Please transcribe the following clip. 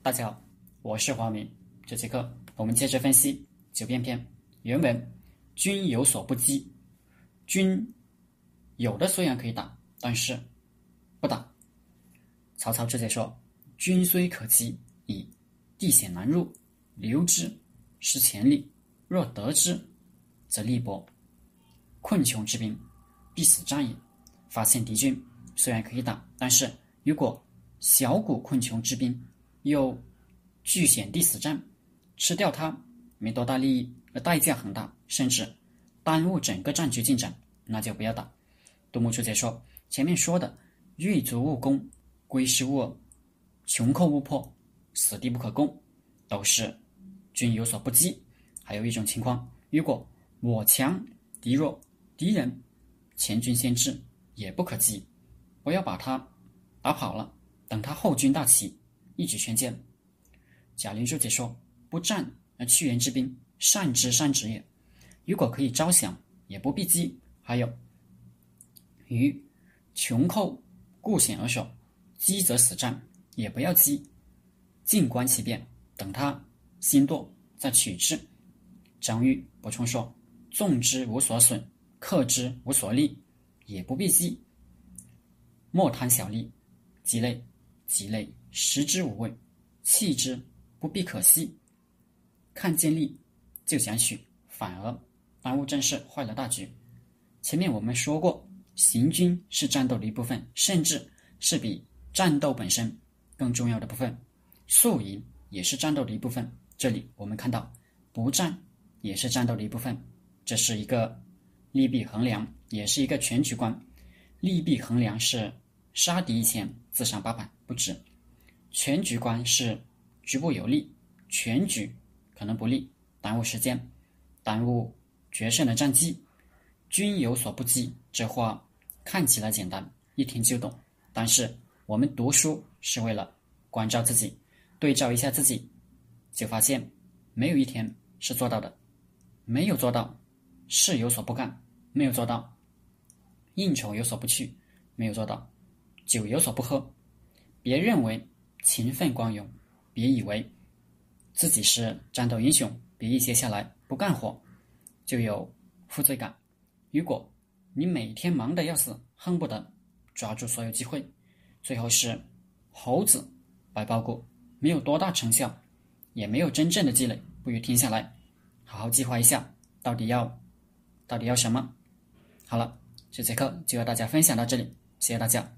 大家好，我是华明。这节课我们接着分析《九变篇》原文：“君有所不击。”君有的虽然可以打，但是不打。曹操直接说：“君虽可击，以地险难入，留之失前力；若得之，则力薄。困穷之兵，必死战也。”发现敌军虽然可以打，但是如果小股困穷之兵又据险地死战，吃掉它没多大利益，而代价很大，甚至耽误整个战局进展，那就不要打。杜牧直接说：“前面说的欲足勿攻，归师勿，穷寇勿迫，死地不可攻，都是军有所不击。还有一种情况，如果我强敌弱，敌人前军先至，也不可击，不要把他打跑了。”等他后军大起，一举全歼。贾玲书解说：“不战而屈人之兵，善之善止也。如果可以招降，也不必击。还有，于穷寇固险而守，击则死战，也不要击，静观其变，等他心堕再取之。”张玉补充说：“纵之无所损，克之无所利，也不必击。莫贪小利，鸡肋。”己累，食之无味，弃之不必可惜。看见利就想取，反而耽误正事，坏了大局。前面我们说过，行军是战斗的一部分，甚至是比战斗本身更重要的部分。宿营也是战斗的一部分。这里我们看到，不战也是战斗的一部分。这是一个利弊衡量，也是一个全局观。利弊衡量是杀敌一千，自伤八百。不止，全局观是局部有利，全局可能不利，耽误时间，耽误决胜的战机。君有所不击，这话看起来简单，一听就懂。但是我们读书是为了关照自己，对照一下自己，就发现没有一天是做到的，没有做到，事有所不干，没有做到，应酬有所不去，没有做到，酒有所不喝。别认为勤奋光荣，别以为自己是战斗英雄，别一接下来不干活就有负罪感。如果你每天忙得要死，恨不得抓住所有机会，最后是猴子白包谷，没有多大成效，也没有真正的积累，不如停下来，好好计划一下，到底要到底要什么。好了，这节课就和大家分享到这里，谢谢大家。